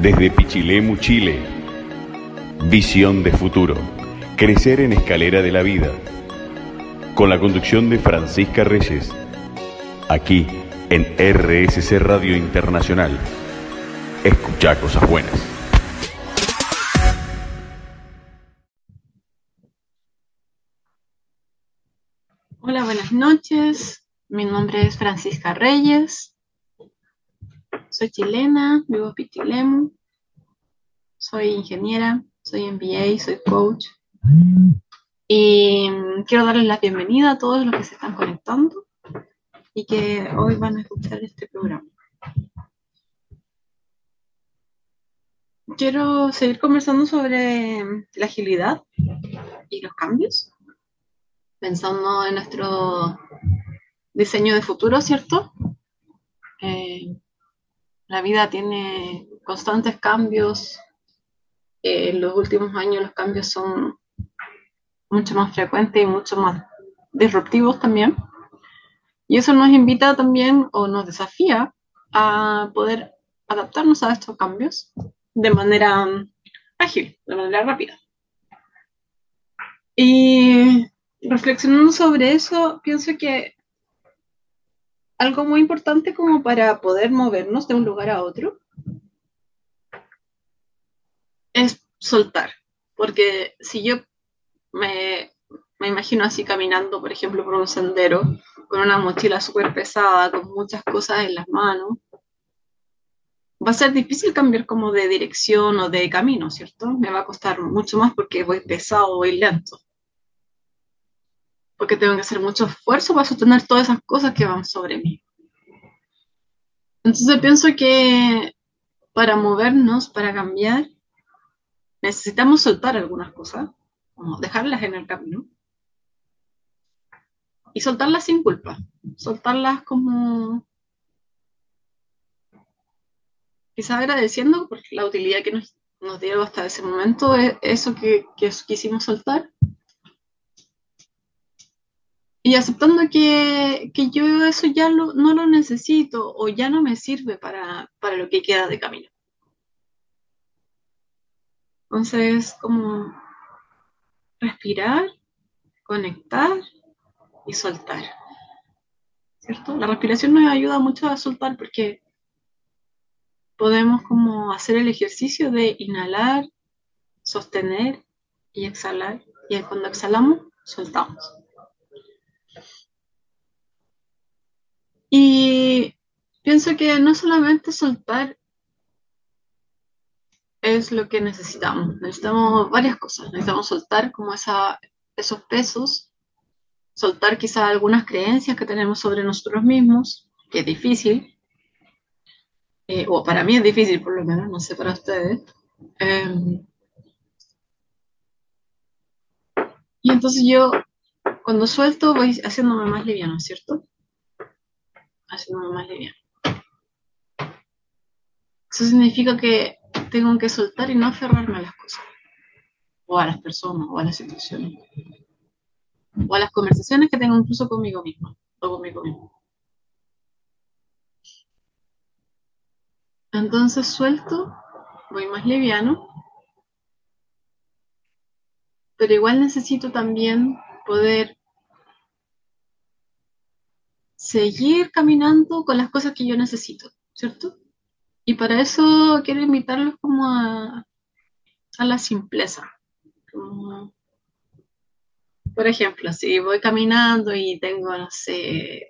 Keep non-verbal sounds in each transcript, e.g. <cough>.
Desde Pichilemu, Chile. Visión de futuro. Crecer en escalera de la vida. Con la conducción de Francisca Reyes. Aquí en RSC Radio Internacional. Escucha cosas buenas. Hola, buenas noches. Mi nombre es Francisca Reyes. Soy chilena, vivo en Pichilemu. Soy ingeniera, soy MBA, soy coach. Y quiero darles la bienvenida a todos los que se están conectando y que hoy van a escuchar este programa. Quiero seguir conversando sobre la agilidad y los cambios, pensando en nuestro diseño de futuro, ¿cierto? Eh, la vida tiene constantes cambios. Eh, en los últimos años los cambios son mucho más frecuentes y mucho más disruptivos también. Y eso nos invita también o nos desafía a poder adaptarnos a estos cambios de manera ágil, de manera rápida. Y reflexionando sobre eso, pienso que algo muy importante como para poder movernos de un lugar a otro es soltar. Porque si yo me, imagino así caminando, por ejemplo, por un sendero, con una mochila súper pesada, con muchas cosas en las manos, va a ser difícil cambiar como de dirección o de camino, ¿cierto? Me va a costar mucho más porque voy pesado, voy lento porque tengo que hacer mucho esfuerzo para sostener todas esas cosas que van sobre mí. Entonces pienso que para movernos, para cambiar, necesitamos soltar algunas cosas, como dejarlas en el camino, y soltarlas sin culpa, soltarlas como quizás agradeciendo por la utilidad que nos, nos dieron hasta ese momento, e, eso que, que quisimos soltar, y aceptando que, yo eso ya no lo necesito o ya no me sirve para, lo que queda de camino. Entonces, como respirar, conectar y soltar. ¿Cierto? La respiración nos ayuda mucho a soltar porque podemos como hacer el ejercicio de inhalar, sostener y exhalar. Y cuando exhalamos, soltamos. Y pienso que no solamente soltar es lo que necesitamos, necesitamos varias cosas, necesitamos soltar como esa, esos pesos, soltar quizá algunas creencias que tenemos sobre nosotros mismos, que es difícil, eh, o para mí es difícil por lo menos, no sé para ustedes. Em, y entonces yo, cuando suelto, voy haciéndome más liviano, ¿cierto? haciendo más liviano. Eso significa que tengo que soltar y no aferrarme a las cosas, o a las personas, o a las situaciones, o a las conversaciones que tengo incluso conmigo mismo, o conmigo mismo. Entonces suelto, voy más liviano, pero igual necesito también poder seguir caminando con las cosas que yo necesito, ¿cierto? Y para eso quiero invitarlos como a, la simpleza. por ejemplo, si voy caminando y tengo, no sé,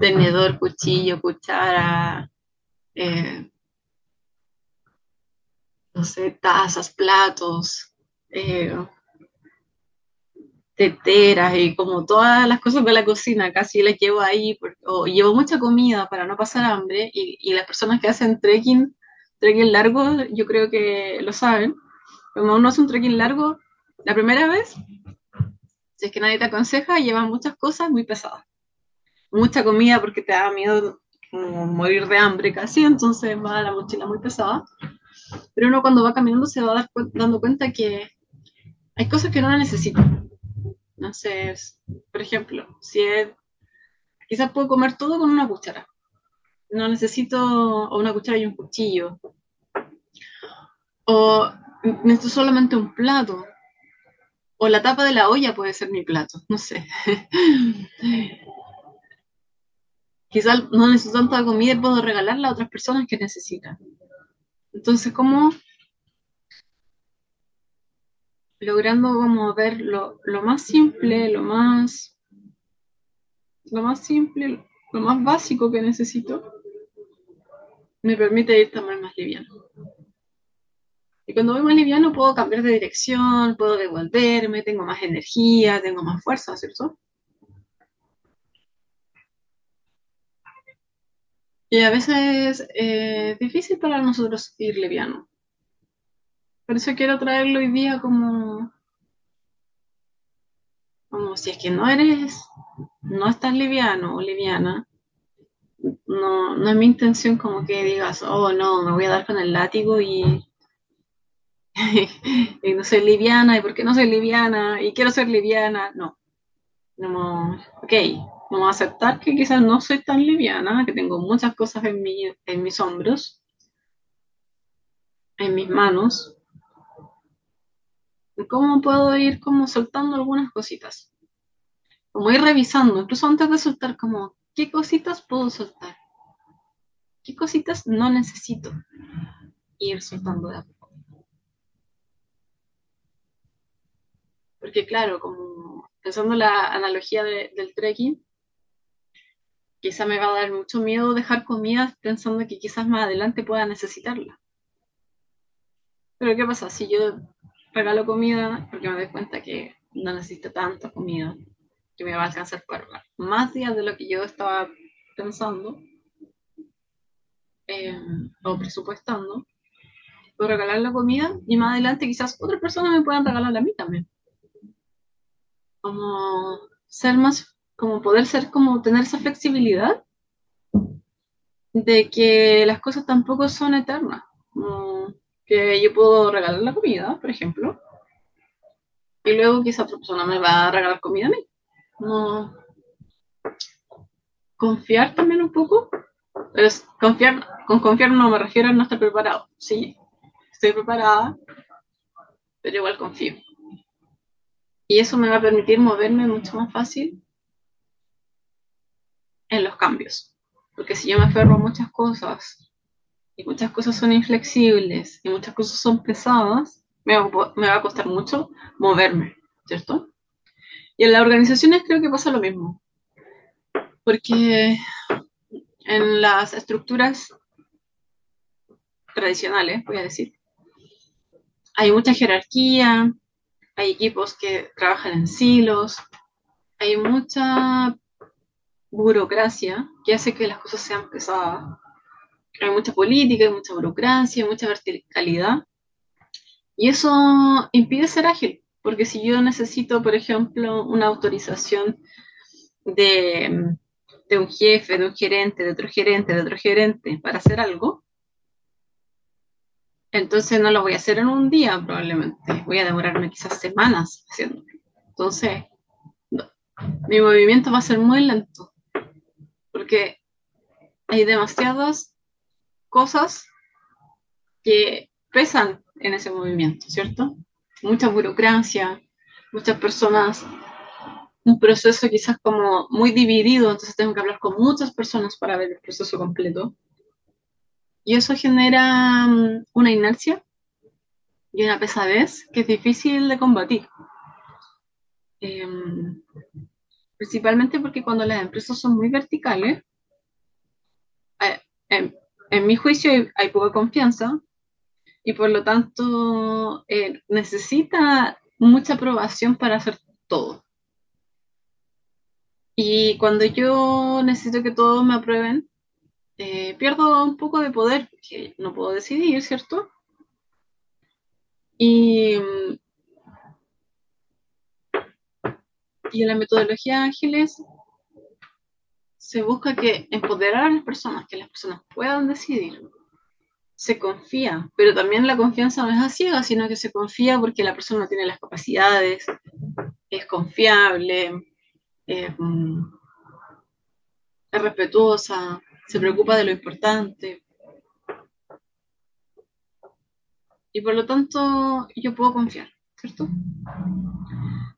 tenedor, cuchillo, cuchara, eh, no sé, tazas, platos, eh, teteras y como todas las cosas de la cocina, casi las llevo ahí, o llevo mucha comida para no pasar hambre, y, las personas que hacen trekking, trekking largo, yo creo que lo saben, cuando uno hace un trekking largo, la primera vez, si es que nadie te aconseja, llevan muchas cosas muy pesadas, mucha comida porque te da miedo morir de hambre casi, entonces va la mochila muy pesada, pero uno cuando va caminando se va dando cuenta que hay cosas que no la necesitan no sé, por ejemplo, si es, quizás puedo comer todo con una cuchara. No necesito una cuchara y un cuchillo. O necesito solamente un plato. O la tapa de la olla puede ser mi plato, no sé. <laughs> Quizás no necesito tanta comida y puedo regalarla a otras personas que necesitan. Entonces, ¿cómo logrando como ver lo, lo más simple, lo más, lo más simple, lo más básico que necesito, me permite ir también más liviano. Y cuando voy más liviano puedo cambiar de dirección, puedo devolverme, tengo más energía, tengo más fuerza, ¿cierto? Y a veces eh, es difícil para nosotros ir liviano. Por eso quiero traerlo hoy día como, como si es que no eres, no estás liviano o liviana, no, no es mi intención como que digas, oh no, me voy a dar con el látigo y, <laughs> y no soy liviana, y por qué no soy liviana, y quiero ser liviana, no. no ok, vamos a aceptar que quizás no soy tan liviana, que tengo muchas cosas en, mi, en mis hombros, en mis manos. ¿Cómo puedo ir como soltando algunas cositas? Como ir revisando, incluso antes de soltar, como, ¿qué cositas puedo soltar? ¿Qué cositas no necesito ir soltando de a poco? Porque claro, como pensando la analogía del trekking, quizá me va a dar mucho miedo dejar comida pensando que quizás más adelante pueda necesitarla. Pero ¿qué pasa? Si yo regalo comida porque me doy cuenta que no necesito tanta comida, que me va a alcanzar para más días de lo que yo estaba pensando eh, o presupuestando, puedo regalar la comida y más adelante quizás otras personas me puedan regalar a mí también. Como ser más, como poder ser, como tener esa flexibilidad de que las cosas tampoco son eternas. Yo puedo regalar la comida, por ejemplo, y luego quizá otra persona me va a regalar comida a mí. No. Confiar también un poco. Es confiar, con confiar no me refiero a no estar preparado. Sí, estoy preparada, pero igual confío. Y eso me va a permitir moverme mucho más fácil en los cambios. Porque si yo me aferro a muchas cosas y muchas cosas son inflexibles y muchas cosas son pesadas, me va, me va a costar mucho moverme, ¿cierto? Y en las organizaciones creo que pasa lo mismo. Porque en las estructuras tradicionales, voy a decir, hay mucha jerarquía, hay equipos que trabajan en silos, hay mucha burocracia que hace que las cosas sean pesadas. Hay mucha política, hay mucha burocracia, hay mucha verticalidad. Y eso impide ser ágil, porque si yo necesito, por ejemplo, una autorización de, de un jefe, de un gerente, de otro gerente, de otro gerente para hacer algo, entonces no lo voy a hacer en un día probablemente, voy a demorarme quizás semanas haciéndolo. Entonces, mi movimiento va a ser muy lento, porque hay demasiadas cosas que pesan en ese movimiento, ¿cierto? Mucha burocracia, muchas personas, un proceso quizás como muy dividido, entonces tengo que hablar con muchas personas para ver el proceso completo. Y eso genera mm, una inercia y una pesadez que es difícil de combatir. Em, principalmente porque cuando las empresas son muy verticales, eh, en, mi juicio hay, poca confianza y por lo tanto eh, necesita mucha aprobación para hacer todo. Y cuando yo necesito que todos me aprueben, eh, pierdo un poco de poder, porque no puedo decidir, ¿cierto? Y, y en la metodología Ángeles se busca que empoderar a las personas, que las personas puedan decidir. Se confía, pero también la confianza no es a ciega, sino que se confía porque la persona tiene las capacidades, es confiable, es respetuosa, se preocupa de lo importante. y por lo tanto yo puedo confiar, ¿cierto?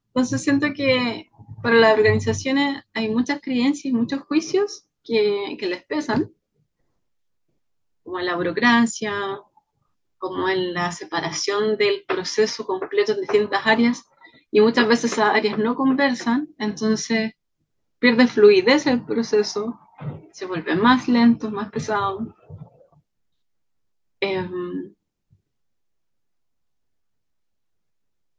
Entonces siento que para las organizaciones hay muchas creencias y muchos juicios que, les pesan, como en la burocracia, como en la separación del proceso completo en distintas áreas, y muchas veces esas áreas no conversan, entonces pierde fluidez el proceso, se vuelve más lento, más pesado. Em,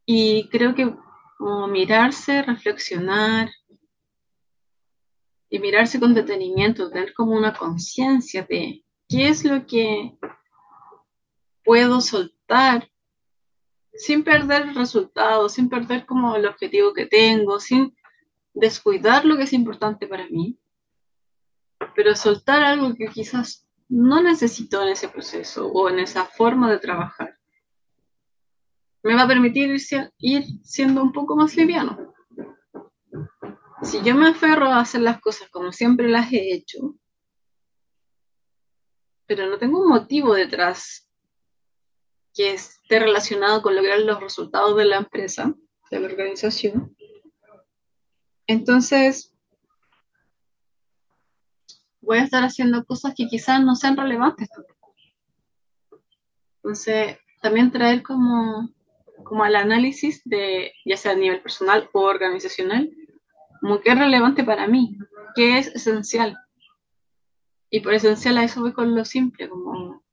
y creo que como mirarse, reflexionar y mirarse con detenimiento, tener como una conciencia de qué es lo que puedo soltar sin perder el resultado, sin perder como el objetivo que tengo, sin descuidar lo que es importante para mí, pero soltar algo que quizás no necesito en ese proceso o en esa forma de trabajar. Me va a permitir ir, siendo un poco más liviano. Si yo me aferro a hacer las cosas como siempre las he hecho, pero no tengo un motivo detrás que esté relacionado con lograr los resultados de la empresa, de la organización, entonces voy a estar haciendo cosas que quizás no sean relevantes Entonces, también traer como, como al análisis de, ya sea a nivel personal o organizacional, como es relevante para mí, qué es esencial. Y por esencial a eso voy con lo simple, como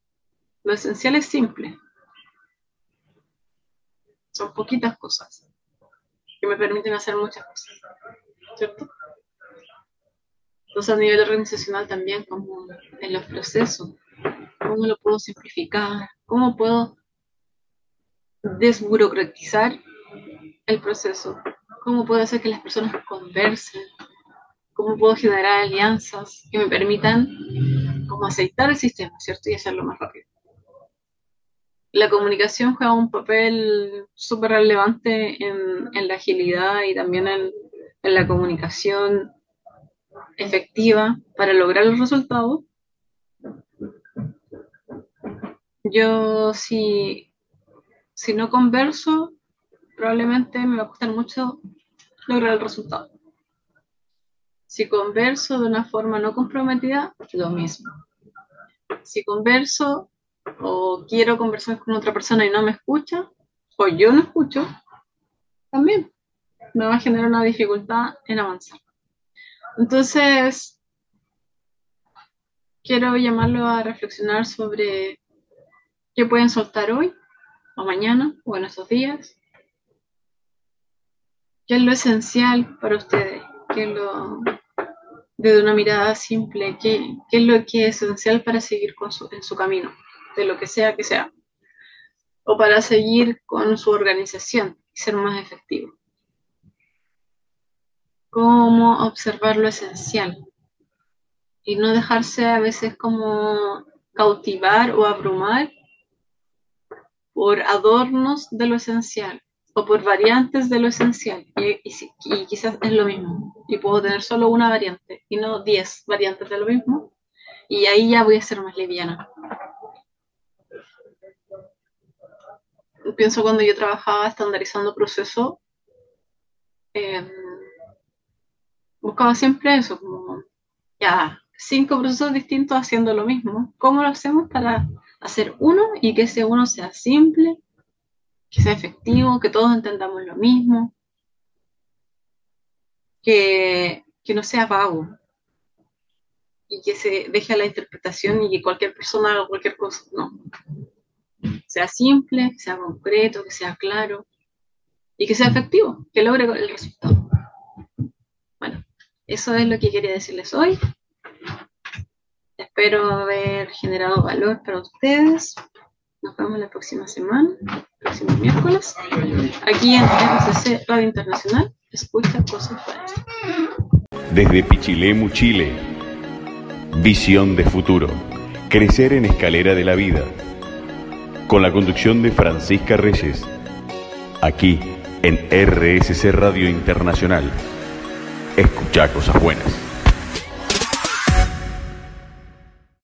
lo esencial es simple. Son poquitas cosas que me permiten hacer muchas cosas. ¿Cierto? Entonces a nivel organizacional también, como en los procesos, cómo lo puedo simplificar, cómo puedo desburocratizar el proceso, cómo puedo hacer que las personas conversen, cómo puedo generar alianzas que me permitan como aceitar el sistema, ¿cierto? Y hacerlo más rápido. La comunicación juega un papel súper relevante en, la agilidad y también en, en la comunicación efectiva para lograr los resultados, yo si, si no converso, probablemente me va a costar mucho lograr el resultado. Si converso de una forma no comprometida, lo mismo. Si converso o quiero conversar con otra persona y no me escucha, o yo no escucho, también me va a generar una dificultad en avanzar. Entonces, quiero llamarlo a reflexionar sobre qué pueden soltar hoy, o mañana, o en estos días. ¿Qué es lo esencial para ustedes? ¿Qué es lo, desde una mirada simple, qué, qué es lo que es esencial para seguir con su, en su camino, de lo que sea que sea? O para seguir con su organización y ser más efectivo cómo observar lo esencial y no dejarse a veces como cautivar o abrumar por adornos de lo esencial o por variantes de lo esencial. Y, quizás es lo mismo. Y puedo tener solo una variante y no diez variantes de lo mismo. Y ahí ya voy a ser más liviana. Pienso cuando yo trabajaba estandarizando proceso, eh, buscaba siempre eso, como ya cinco procesos distintos haciendo lo mismo. ¿Cómo lo hacemos para hacer uno y que ese uno sea simple, que sea efectivo, que todos entendamos lo mismo, que, que no sea vago y que se deje a la interpretación y que cualquier persona haga cualquier cosa, no. Sea simple, que sea concreto, que sea claro y que sea efectivo, que logre el resultado. Eso es lo que quería decirles hoy. Espero haber generado valor para ustedes. Nos vemos la próxima semana, próximo miércoles, aquí en RCC Radio Internacional. Escucha cosas buenas. Desde Pichilemu, Chile. Visión de futuro. Crecer en escalera de la vida. Con la conducción de Francisca Reyes. Aquí en RSC Radio Internacional escuchar cosas buenas.